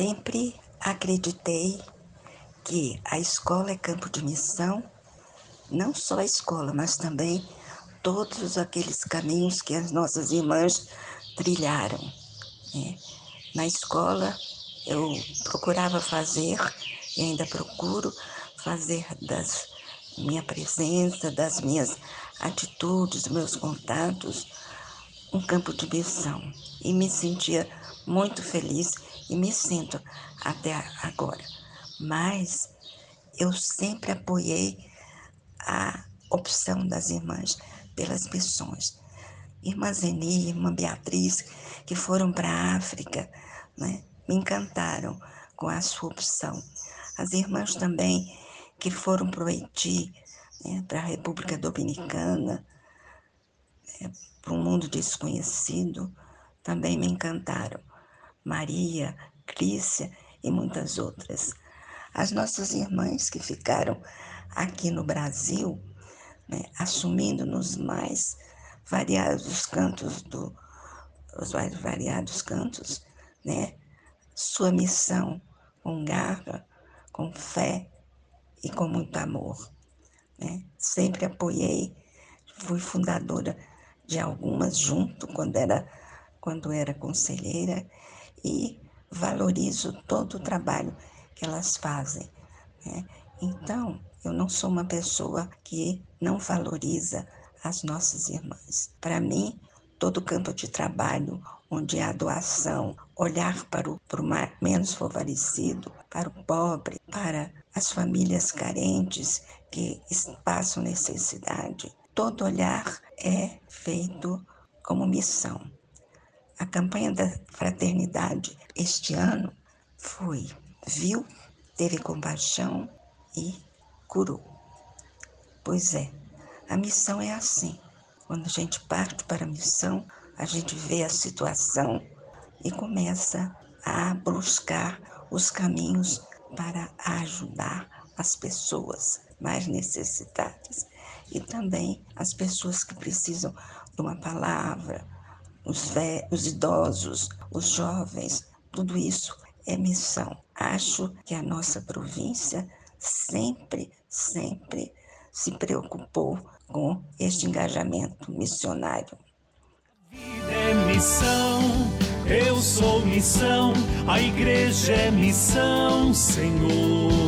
Sempre acreditei que a escola é campo de missão, não só a escola, mas também todos aqueles caminhos que as nossas irmãs trilharam. Né? Na escola, eu procurava fazer, e ainda procuro fazer das minha presença, das minhas atitudes, meus contatos, um campo de missão. E me sentia muito feliz e me sinto até agora. Mas eu sempre apoiei a opção das irmãs pelas missões. Irmã Zeni, irmã Beatriz, que foram para a África, né, me encantaram com a sua opção. As irmãs também que foram para o Haiti, né, para a República Dominicana, né, para um mundo desconhecido, também me encantaram. Maria, Crícia e muitas outras. As nossas irmãs que ficaram aqui no Brasil, né, assumindo nos mais variados cantos do os mais variados cantos, né, sua missão com garra, com fé e com muito amor. Né? Sempre apoiei, fui fundadora de algumas junto quando era quando era conselheira e valorizo todo o trabalho que elas fazem. Né? Então, eu não sou uma pessoa que não valoriza as nossas irmãs. Para mim, todo campo de trabalho onde há doação, olhar para o, para o menos favorecido, para o pobre, para as famílias carentes que passam necessidade, todo olhar é feito como missão. A campanha da fraternidade este ano foi viu, teve compaixão e curou. Pois é, a missão é assim. Quando a gente parte para a missão, a gente vê a situação e começa a buscar os caminhos para ajudar as pessoas mais necessitadas e também as pessoas que precisam de uma palavra, os, os idosos, os jovens, tudo isso é missão. Acho que a nossa província sempre, sempre se preocupou com este engajamento missionário. Vida é missão, eu sou missão, a igreja é missão, Senhor.